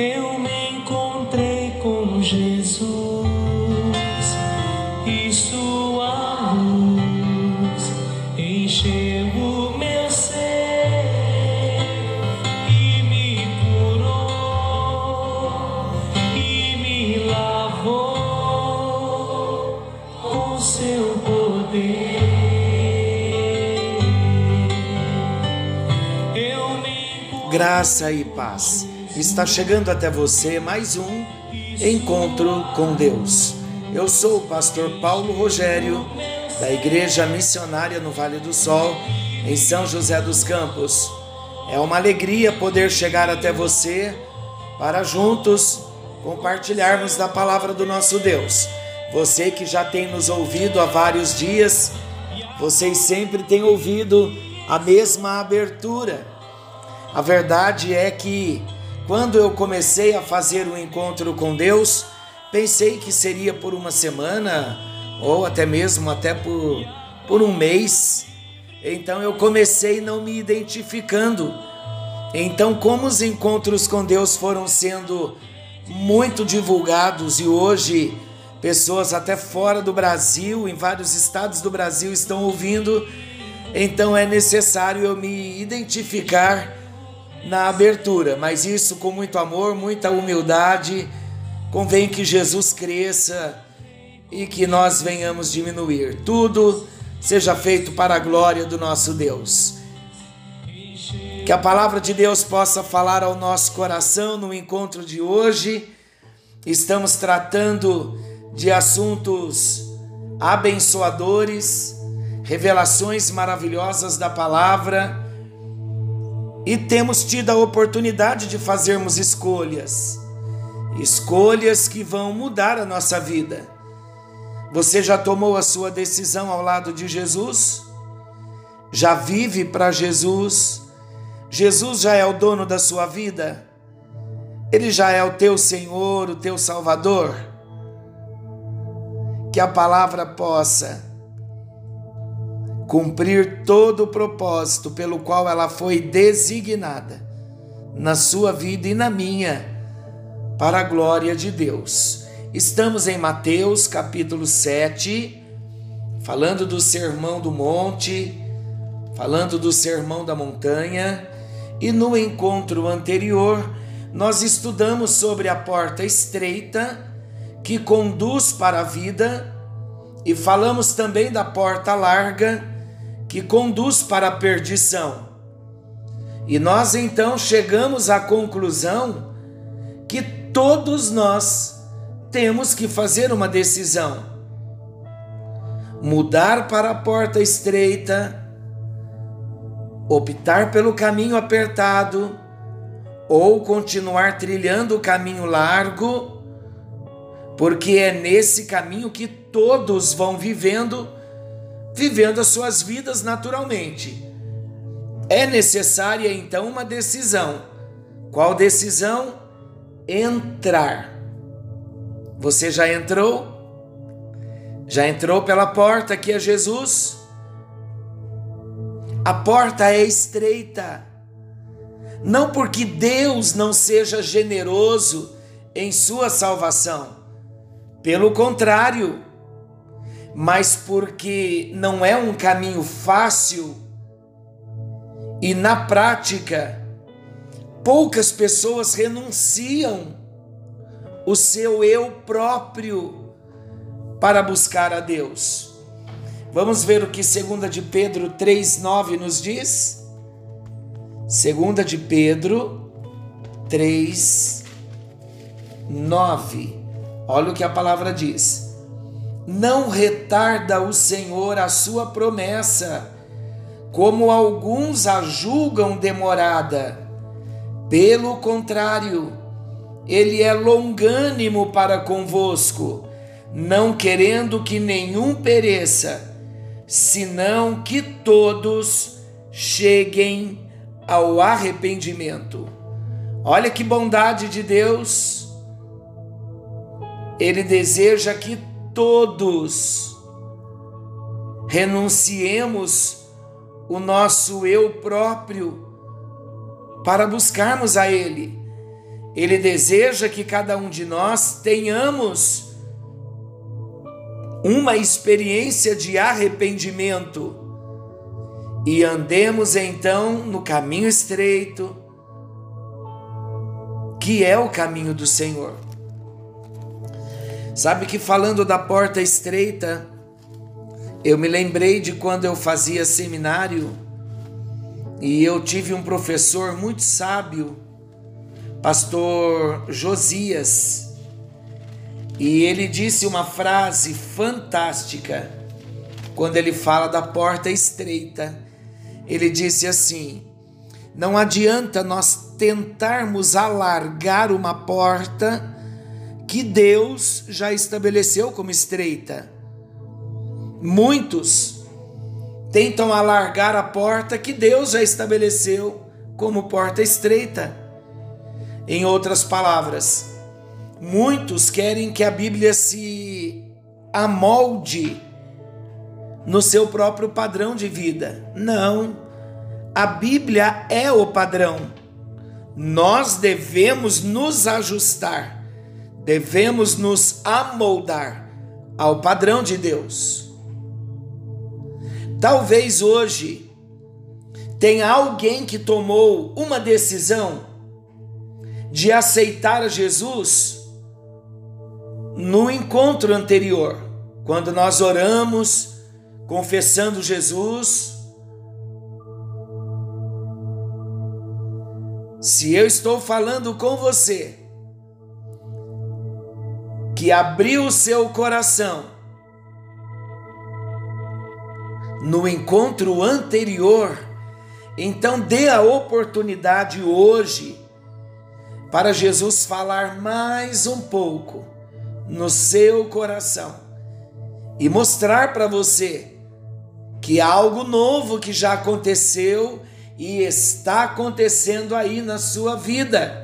eu me encontrei com Jesus e sua luz encheu o meu ser e me curou e me lavou com seu poder. Graça e paz. Está chegando até você mais um encontro com Deus. Eu sou o pastor Paulo Rogério, da Igreja Missionária no Vale do Sol, em São José dos Campos. É uma alegria poder chegar até você para juntos compartilharmos da palavra do nosso Deus. Você que já tem nos ouvido há vários dias, vocês sempre têm ouvido a mesma abertura. A verdade é que quando eu comecei a fazer o um encontro com Deus, pensei que seria por uma semana ou até mesmo até por, por um mês. Então eu comecei não me identificando. Então, como os encontros com Deus foram sendo muito divulgados e hoje pessoas até fora do Brasil, em vários estados do Brasil estão ouvindo, então é necessário eu me identificar na abertura, mas isso com muito amor, muita humildade. Convém que Jesus cresça e que nós venhamos diminuir. Tudo seja feito para a glória do nosso Deus. Que a palavra de Deus possa falar ao nosso coração no encontro de hoje. Estamos tratando de assuntos abençoadores, revelações maravilhosas da palavra e temos tido a oportunidade de fazermos escolhas, escolhas que vão mudar a nossa vida. Você já tomou a sua decisão ao lado de Jesus? Já vive para Jesus? Jesus já é o dono da sua vida? Ele já é o teu Senhor, o teu Salvador? Que a palavra possa cumprir todo o propósito pelo qual ela foi designada na sua vida e na minha, para a glória de Deus. Estamos em Mateus capítulo 7, falando do Sermão do Monte, falando do Sermão da Montanha, e no encontro anterior nós estudamos sobre a porta estreita que conduz para a vida e falamos também da porta larga que conduz para a perdição. E nós então chegamos à conclusão que todos nós temos que fazer uma decisão: mudar para a porta estreita, optar pelo caminho apertado ou continuar trilhando o caminho largo, porque é nesse caminho que todos vão vivendo vivendo as suas vidas naturalmente. É necessária então uma decisão. Qual decisão? Entrar. Você já entrou? Já entrou pela porta que é Jesus? A porta é estreita. Não porque Deus não seja generoso em sua salvação. Pelo contrário, mas porque não é um caminho fácil e na prática poucas pessoas renunciam o seu eu próprio para buscar a Deus. Vamos ver o que 2 de Pedro 3:9 nos diz? 2 de Pedro 3 9. Olha o que a palavra diz não retarda o Senhor a sua promessa, como alguns a julgam demorada. Pelo contrário, ele é longânimo para convosco, não querendo que nenhum pereça, senão que todos cheguem ao arrependimento. Olha que bondade de Deus! Ele deseja que todos renunciemos o nosso eu próprio para buscarmos a Ele. Ele deseja que cada um de nós tenhamos uma experiência de arrependimento e andemos então no caminho estreito, que é o caminho do Senhor. Sabe que falando da porta estreita, eu me lembrei de quando eu fazia seminário e eu tive um professor muito sábio, pastor Josias, e ele disse uma frase fantástica quando ele fala da porta estreita. Ele disse assim: Não adianta nós tentarmos alargar uma porta que Deus já estabeleceu como estreita. Muitos tentam alargar a porta que Deus já estabeleceu como porta estreita. Em outras palavras, muitos querem que a Bíblia se amolde no seu próprio padrão de vida. Não. A Bíblia é o padrão. Nós devemos nos ajustar, devemos nos amoldar ao padrão de Deus. Talvez hoje tenha alguém que tomou uma decisão de aceitar Jesus no encontro anterior, quando nós oramos, confessando Jesus. Se eu estou falando com você, que abriu o seu coração no encontro anterior, então dê a oportunidade hoje para Jesus falar mais um pouco no seu coração e mostrar para você que algo novo que já aconteceu e está acontecendo aí na sua vida.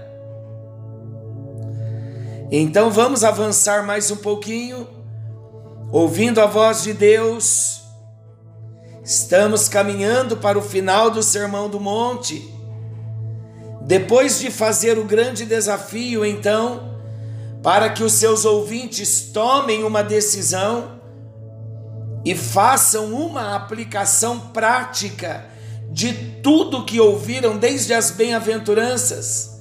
Então vamos avançar mais um pouquinho, ouvindo a voz de Deus Estamos caminhando para o final do Sermão do Monte. Depois de fazer o grande desafio, então, para que os seus ouvintes tomem uma decisão e façam uma aplicação prática de tudo que ouviram desde as bem-aventuranças,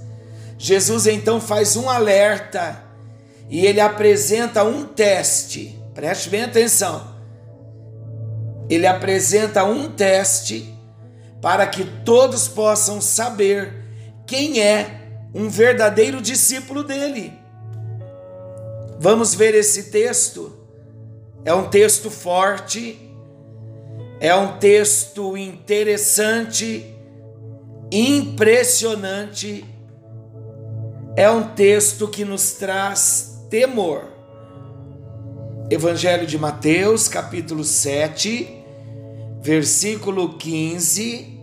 Jesus então faz um alerta e ele apresenta um teste. Preste bem atenção ele apresenta um teste para que todos possam saber quem é um verdadeiro discípulo dele. Vamos ver esse texto. É um texto forte, é um texto interessante, impressionante, é um texto que nos traz temor. Evangelho de Mateus, capítulo 7, versículo 15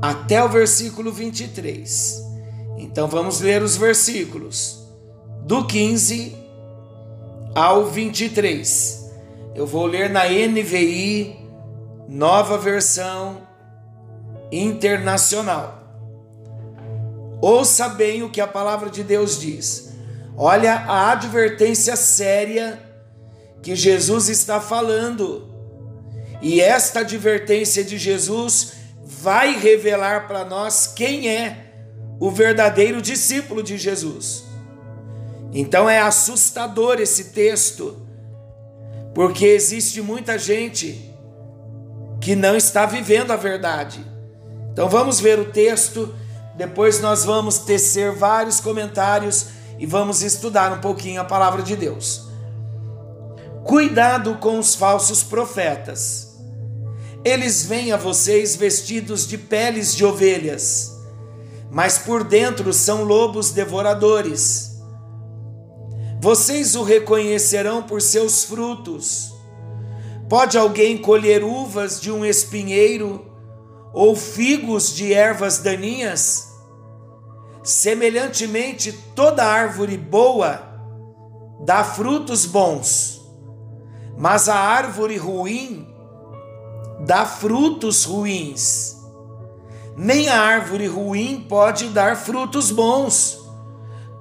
até o versículo 23. Então vamos ler os versículos do 15 ao 23. Eu vou ler na NVI, nova versão internacional. Ouça bem o que a palavra de Deus diz. Olha a advertência séria que Jesus está falando. E esta advertência de Jesus vai revelar para nós quem é o verdadeiro discípulo de Jesus. Então é assustador esse texto, porque existe muita gente que não está vivendo a verdade. Então vamos ver o texto, depois nós vamos tecer vários comentários e vamos estudar um pouquinho a palavra de Deus. Cuidado com os falsos profetas. Eles vêm a vocês vestidos de peles de ovelhas, mas por dentro são lobos devoradores. Vocês o reconhecerão por seus frutos. Pode alguém colher uvas de um espinheiro ou figos de ervas daninhas? Semelhantemente, toda árvore boa dá frutos bons, mas a árvore ruim dá frutos ruins. nem a árvore ruim pode dar frutos bons.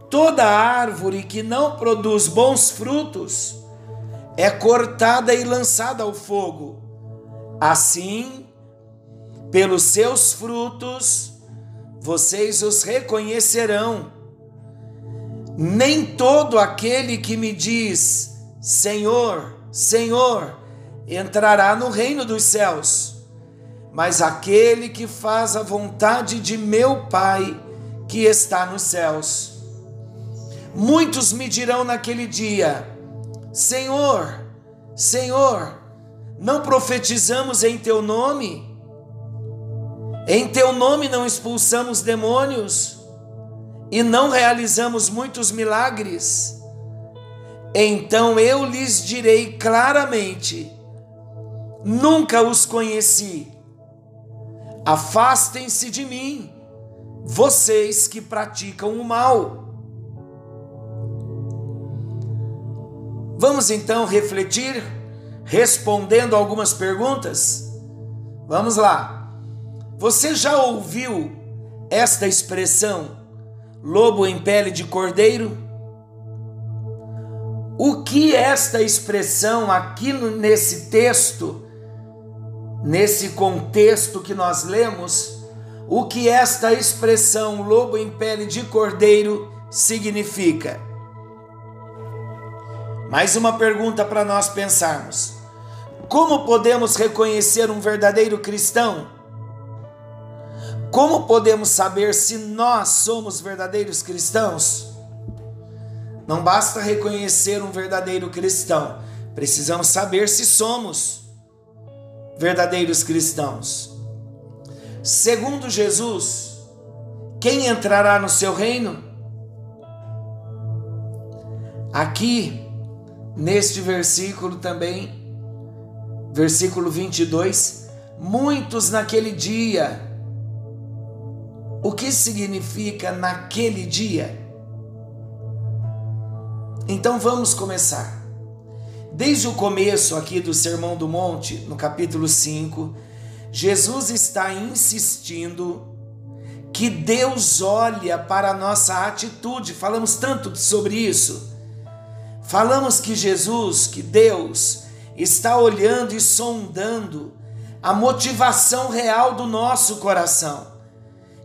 Toda árvore que não produz bons frutos é cortada e lançada ao fogo. Assim, pelos seus frutos, vocês os reconhecerão. Nem todo aquele que me diz Senhor, Senhor, entrará no reino dos céus, mas aquele que faz a vontade de meu Pai que está nos céus. Muitos me dirão naquele dia: Senhor, Senhor, não profetizamos em teu nome? Em teu nome não expulsamos demônios? e não realizamos muitos milagres, então eu lhes direi claramente: nunca os conheci. Afastem-se de mim, vocês que praticam o mal. Vamos então refletir, respondendo algumas perguntas? Vamos lá. Você já ouviu esta expressão? lobo em pele de cordeiro? O que esta expressão aqui nesse texto, nesse contexto que nós lemos, o que esta expressão lobo em pele de cordeiro significa? Mais uma pergunta para nós pensarmos. Como podemos reconhecer um verdadeiro cristão? Como podemos saber se nós somos verdadeiros cristãos? Não basta reconhecer um verdadeiro cristão, precisamos saber se somos verdadeiros cristãos. Segundo Jesus, quem entrará no seu reino? Aqui, neste versículo também, versículo 22, muitos naquele dia o que significa naquele dia? Então vamos começar. Desde o começo aqui do Sermão do Monte, no capítulo 5, Jesus está insistindo que Deus olha para a nossa atitude. Falamos tanto sobre isso. Falamos que Jesus, que Deus, está olhando e sondando a motivação real do nosso coração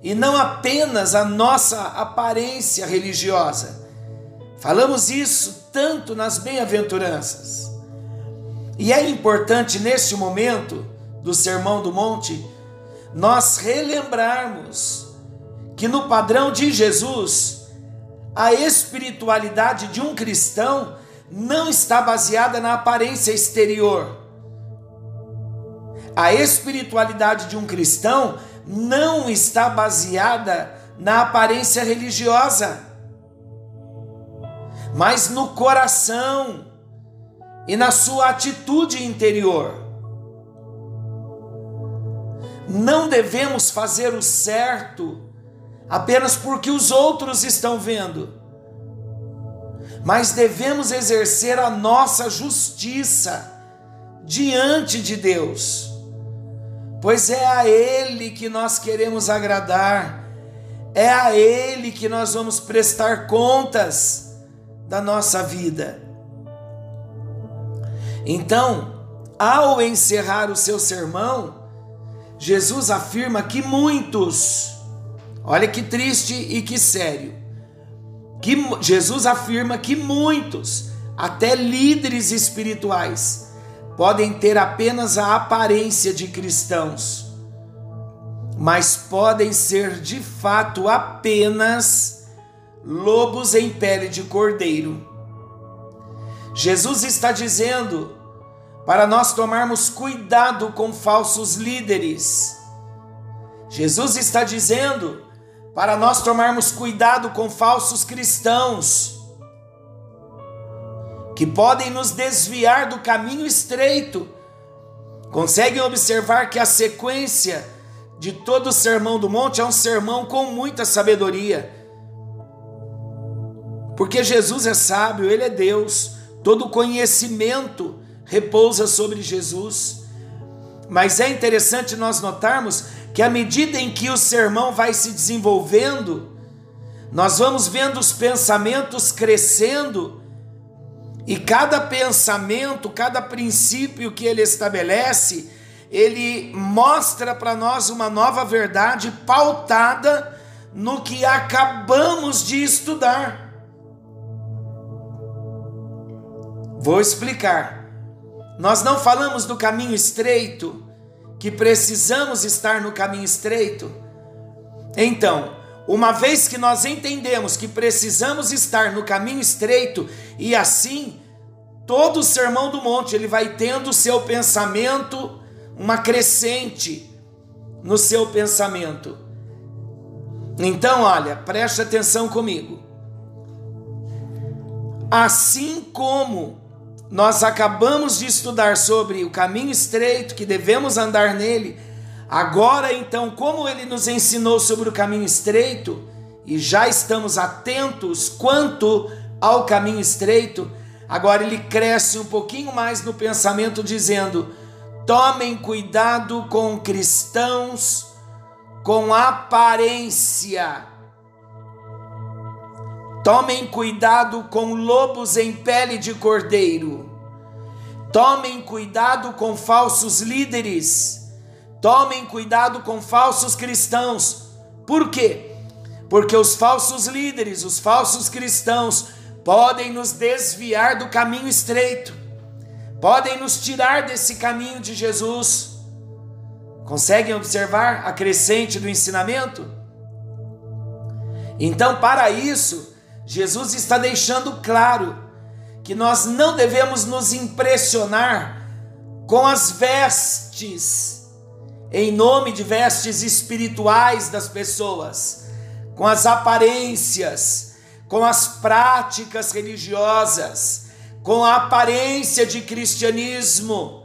e não apenas a nossa aparência religiosa. Falamos isso tanto nas bem-aventuranças. E é importante neste momento do Sermão do Monte nós relembrarmos que no padrão de Jesus a espiritualidade de um cristão não está baseada na aparência exterior. A espiritualidade de um cristão não está baseada na aparência religiosa, mas no coração e na sua atitude interior. Não devemos fazer o certo apenas porque os outros estão vendo, mas devemos exercer a nossa justiça diante de Deus pois é a Ele que nós queremos agradar, é a Ele que nós vamos prestar contas da nossa vida. Então, ao encerrar o seu sermão, Jesus afirma que muitos, olha que triste e que sério, que Jesus afirma que muitos, até líderes espirituais, podem ter apenas a aparência de cristãos, mas podem ser de fato apenas lobos em pele de cordeiro. Jesus está dizendo para nós tomarmos cuidado com falsos líderes. Jesus está dizendo para nós tomarmos cuidado com falsos cristãos que podem nos desviar do caminho estreito. Conseguem observar que a sequência de todo o Sermão do Monte é um sermão com muita sabedoria. Porque Jesus é sábio, ele é Deus, todo conhecimento repousa sobre Jesus. Mas é interessante nós notarmos que à medida em que o sermão vai se desenvolvendo, nós vamos vendo os pensamentos crescendo e cada pensamento, cada princípio que ele estabelece, ele mostra para nós uma nova verdade pautada no que acabamos de estudar. Vou explicar. Nós não falamos do caminho estreito, que precisamos estar no caminho estreito. Então, uma vez que nós entendemos que precisamos estar no caminho estreito e assim todo o sermão do monte ele vai tendo o seu pensamento uma crescente no seu pensamento. Então, olha, preste atenção comigo. Assim como nós acabamos de estudar sobre o caminho estreito que devemos andar nele, agora então, como ele nos ensinou sobre o caminho estreito, e já estamos atentos quanto ao caminho estreito, agora ele cresce um pouquinho mais no pensamento, dizendo: tomem cuidado com cristãos com aparência. Tomem cuidado com lobos em pele de cordeiro. Tomem cuidado com falsos líderes. Tomem cuidado com falsos cristãos. Por quê? Porque os falsos líderes, os falsos cristãos, podem nos desviar do caminho estreito, podem nos tirar desse caminho de Jesus Conseguem observar a crescente do ensinamento? Então, para isso, Jesus está deixando claro que nós não devemos nos impressionar com as vestes, em nome de vestes espirituais das pessoas, com as aparências, com as práticas religiosas, com a aparência de cristianismo.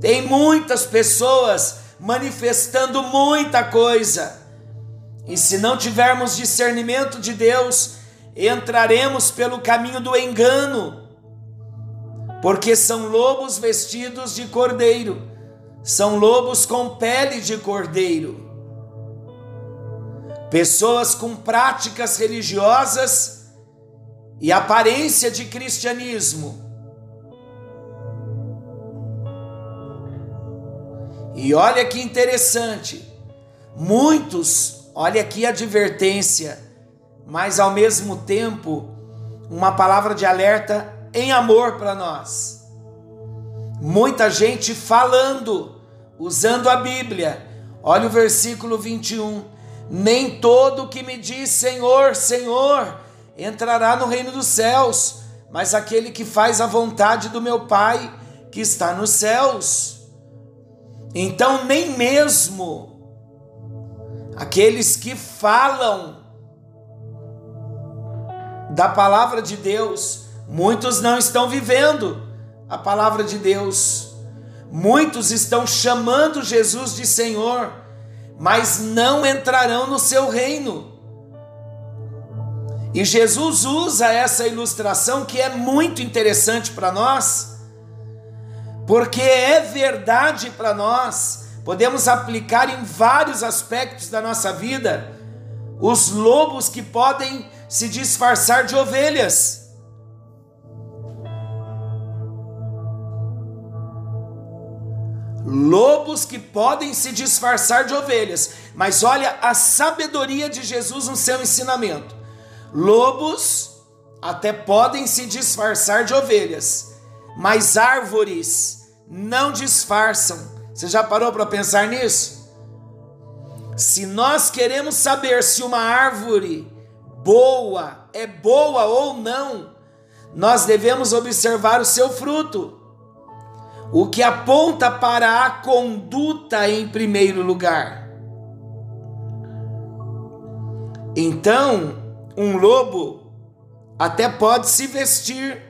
Tem muitas pessoas manifestando muita coisa. E se não tivermos discernimento de Deus, entraremos pelo caminho do engano, porque são lobos vestidos de cordeiro, são lobos com pele de cordeiro. Pessoas com práticas religiosas e aparência de cristianismo E olha que interessante, muitos, olha aqui a advertência, mas ao mesmo tempo uma palavra de alerta em amor para nós. Muita gente falando, usando a Bíblia. Olha o versículo 21. Nem todo que me diz Senhor, Senhor, entrará no reino dos céus, mas aquele que faz a vontade do meu Pai que está nos céus. Então, nem mesmo aqueles que falam da palavra de Deus, muitos não estão vivendo a palavra de Deus. Muitos estão chamando Jesus de Senhor, mas não entrarão no seu reino. E Jesus usa essa ilustração que é muito interessante para nós porque é verdade para nós, podemos aplicar em vários aspectos da nossa vida os lobos que podem se disfarçar de ovelhas. Lobos que podem se disfarçar de ovelhas, mas olha a sabedoria de Jesus no seu ensinamento. Lobos até podem se disfarçar de ovelhas, mas árvores não disfarçam. Você já parou para pensar nisso? Se nós queremos saber se uma árvore boa é boa ou não, nós devemos observar o seu fruto, o que aponta para a conduta em primeiro lugar. Então, um lobo até pode se vestir,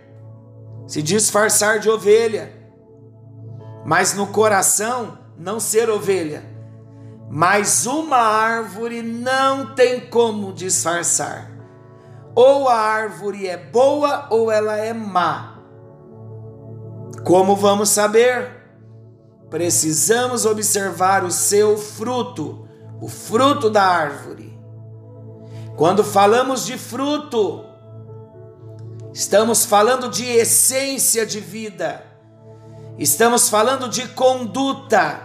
se disfarçar de ovelha, mas no coração não ser ovelha. Mas uma árvore não tem como disfarçar. Ou a árvore é boa ou ela é má. Como vamos saber? precisamos observar o seu fruto, o fruto da árvore. Quando falamos de fruto, estamos falando de essência de vida, estamos falando de conduta,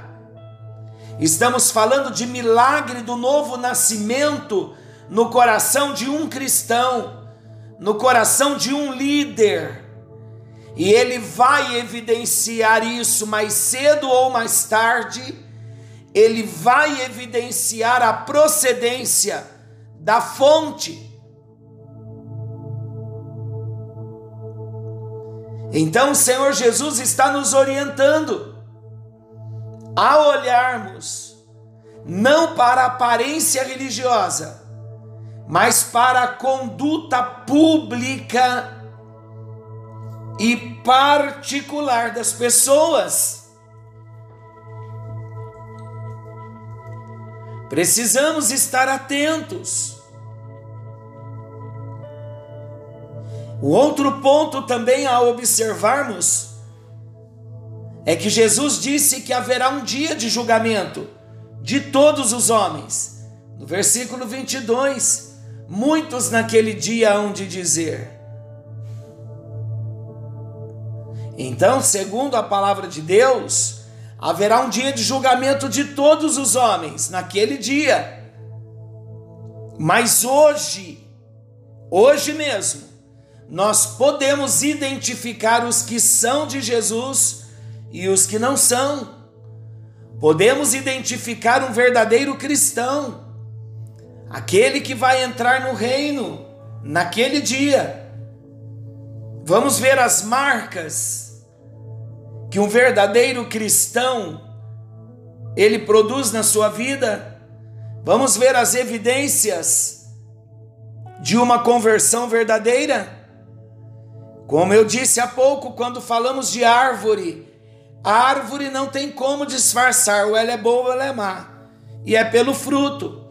estamos falando de milagre do novo nascimento no coração de um cristão, no coração de um líder e ele vai evidenciar isso mais cedo ou mais tarde, ele vai evidenciar a procedência da fonte. Então o Senhor Jesus está nos orientando a olharmos não para a aparência religiosa, mas para a conduta pública e particular das pessoas. Precisamos estar atentos. O outro ponto também a observarmos é que Jesus disse que haverá um dia de julgamento de todos os homens. No versículo 22, muitos naquele dia hão de dizer: Então, segundo a palavra de Deus, haverá um dia de julgamento de todos os homens naquele dia. Mas hoje, hoje mesmo, nós podemos identificar os que são de Jesus e os que não são. Podemos identificar um verdadeiro cristão, aquele que vai entrar no reino naquele dia. Vamos ver as marcas que um verdadeiro cristão ele produz na sua vida, vamos ver as evidências de uma conversão verdadeira. Como eu disse há pouco, quando falamos de árvore, a árvore não tem como disfarçar, ou ela é boa ou ela é má, e é pelo fruto.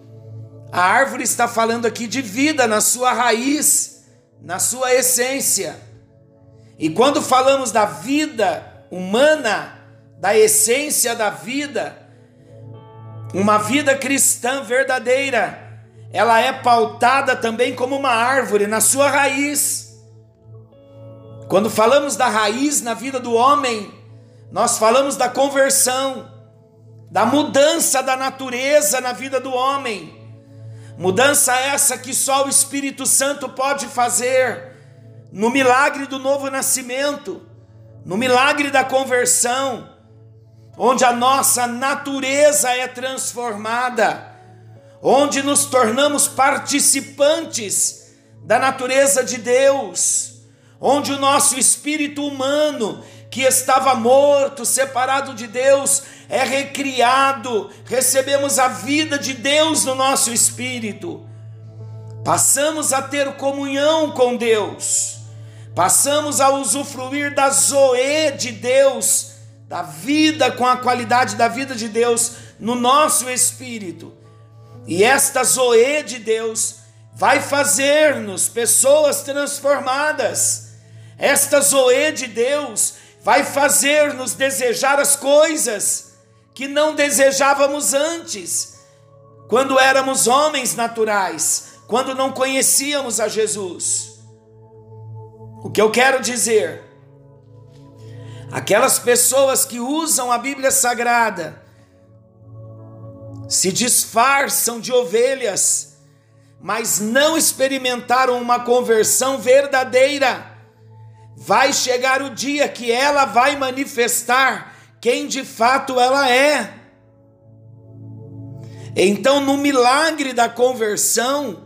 A árvore está falando aqui de vida na sua raiz, na sua essência. E quando falamos da vida, humana, da essência da vida, uma vida cristã verdadeira, ela é pautada também como uma árvore na sua raiz. Quando falamos da raiz na vida do homem, nós falamos da conversão, da mudança da natureza na vida do homem. Mudança essa que só o Espírito Santo pode fazer no milagre do novo nascimento no milagre da conversão, onde a nossa natureza é transformada, onde nos tornamos participantes da natureza de Deus, onde o nosso espírito humano, que estava morto, separado de Deus, é recriado, recebemos a vida de Deus no nosso espírito, passamos a ter comunhão com Deus Passamos a usufruir da zoe de Deus, da vida com a qualidade da vida de Deus no nosso espírito. E esta zoe de Deus vai fazer-nos pessoas transformadas. Esta zoe de Deus vai fazer-nos desejar as coisas que não desejávamos antes, quando éramos homens naturais, quando não conhecíamos a Jesus. O que eu quero dizer? Aquelas pessoas que usam a Bíblia Sagrada se disfarçam de ovelhas, mas não experimentaram uma conversão verdadeira. Vai chegar o dia que ela vai manifestar quem de fato ela é. Então, no milagre da conversão,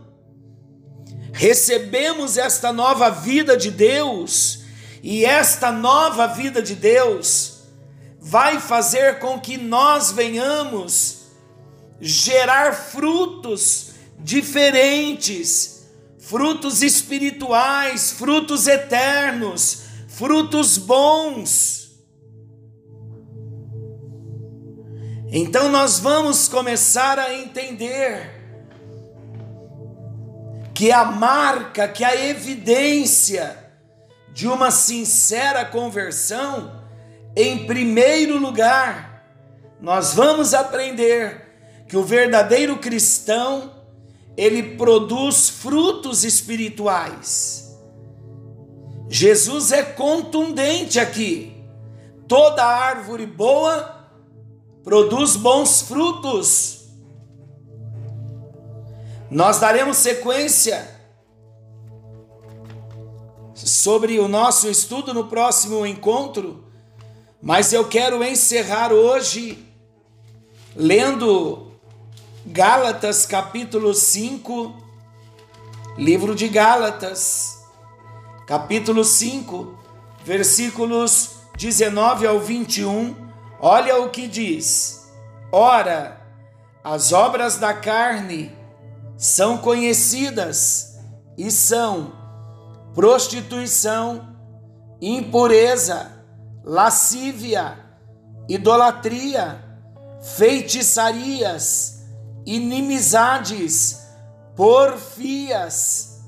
recebemos esta nova vida de Deus, e esta nova vida de Deus vai fazer com que nós venhamos gerar frutos diferentes, frutos espirituais, frutos eternos, frutos bons. Então nós vamos começar a entender que a marca, que a evidência de uma sincera conversão, em primeiro lugar, nós vamos aprender que o verdadeiro cristão ele produz frutos espirituais. Jesus é contundente aqui. Toda árvore boa produz bons frutos. Nós daremos sequência sobre o nosso estudo no próximo encontro, mas eu quero encerrar hoje lendo Gálatas capítulo 5, livro de Gálatas, capítulo 5, versículos 19 ao 21. Olha o que diz: Ora, as obras da carne são conhecidas e são prostituição, impureza, lascívia, idolatria, feitiçarias, inimizades, porfias,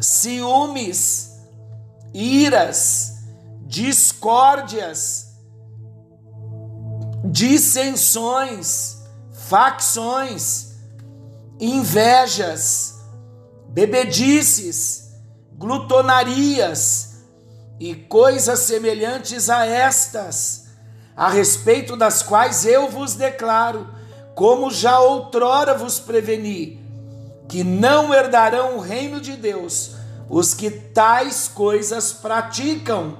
ciúmes, iras, discórdias, dissensões, facções, invejas, bebedices, glutonarias e coisas semelhantes a estas, a respeito das quais eu vos declaro, como já outrora vos preveni, que não herdarão o reino de Deus os que tais coisas praticam.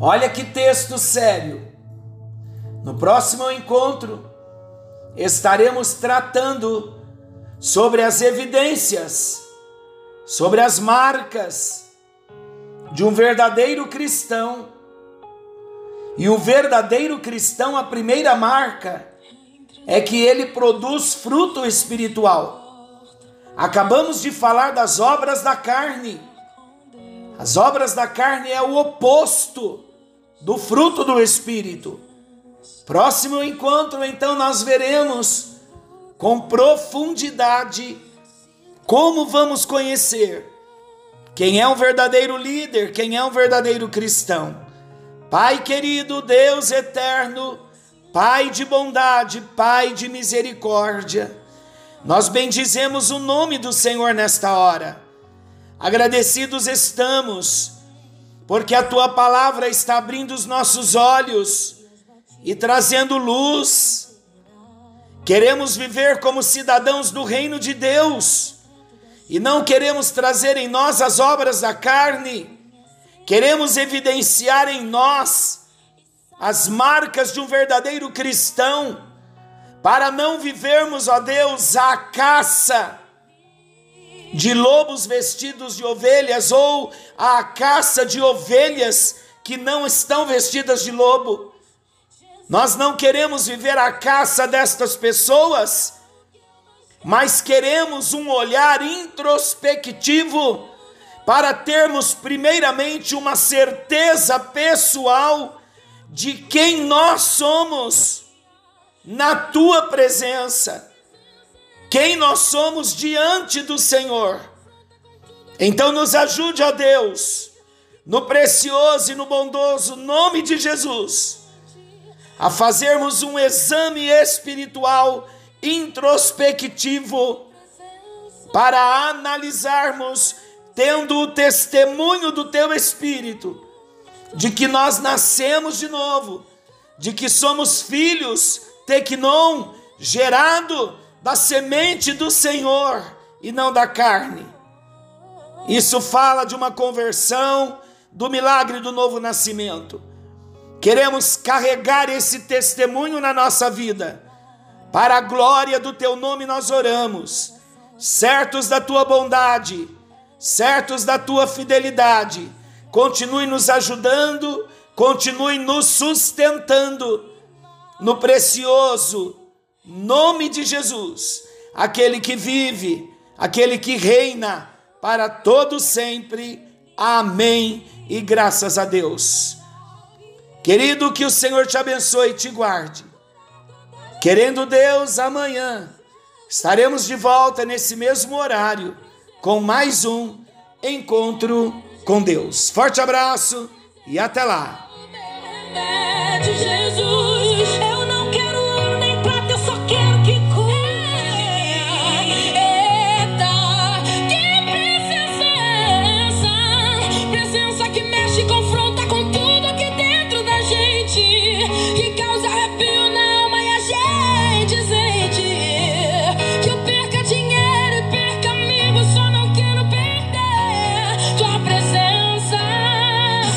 Olha que texto sério. No próximo encontro, estaremos tratando sobre as evidências, sobre as marcas de um verdadeiro cristão. E o verdadeiro cristão, a primeira marca é que ele produz fruto espiritual. Acabamos de falar das obras da carne. As obras da carne é o oposto do fruto do espírito. Próximo encontro, então, nós veremos com profundidade como vamos conhecer quem é um verdadeiro líder, quem é um verdadeiro cristão. Pai querido, Deus eterno, Pai de bondade, Pai de misericórdia, nós bendizemos o nome do Senhor nesta hora. Agradecidos estamos, porque a tua palavra está abrindo os nossos olhos e trazendo luz Queremos viver como cidadãos do reino de Deus e não queremos trazer em nós as obras da carne, queremos evidenciar em nós as marcas de um verdadeiro cristão, para não vivermos, ó Deus, a caça de lobos vestidos de ovelhas ou a caça de ovelhas que não estão vestidas de lobo. Nós não queremos viver a caça destas pessoas, mas queremos um olhar introspectivo para termos, primeiramente, uma certeza pessoal de quem nós somos na tua presença, quem nós somos diante do Senhor. Então, nos ajude, ó Deus, no precioso e no bondoso nome de Jesus a fazermos um exame espiritual introspectivo para analisarmos, tendo o testemunho do teu Espírito, de que nós nascemos de novo, de que somos filhos, tecnon, gerado da semente do Senhor e não da carne. Isso fala de uma conversão, do milagre do novo nascimento. Queremos carregar esse testemunho na nossa vida. Para a glória do teu nome nós oramos, certos da tua bondade, certos da tua fidelidade. Continue nos ajudando, continue nos sustentando no precioso nome de Jesus, aquele que vive, aquele que reina para todo sempre. Amém. E graças a Deus. Querido, que o Senhor te abençoe e te guarde. Querendo Deus, amanhã estaremos de volta nesse mesmo horário com mais um encontro com Deus. Forte abraço e até lá.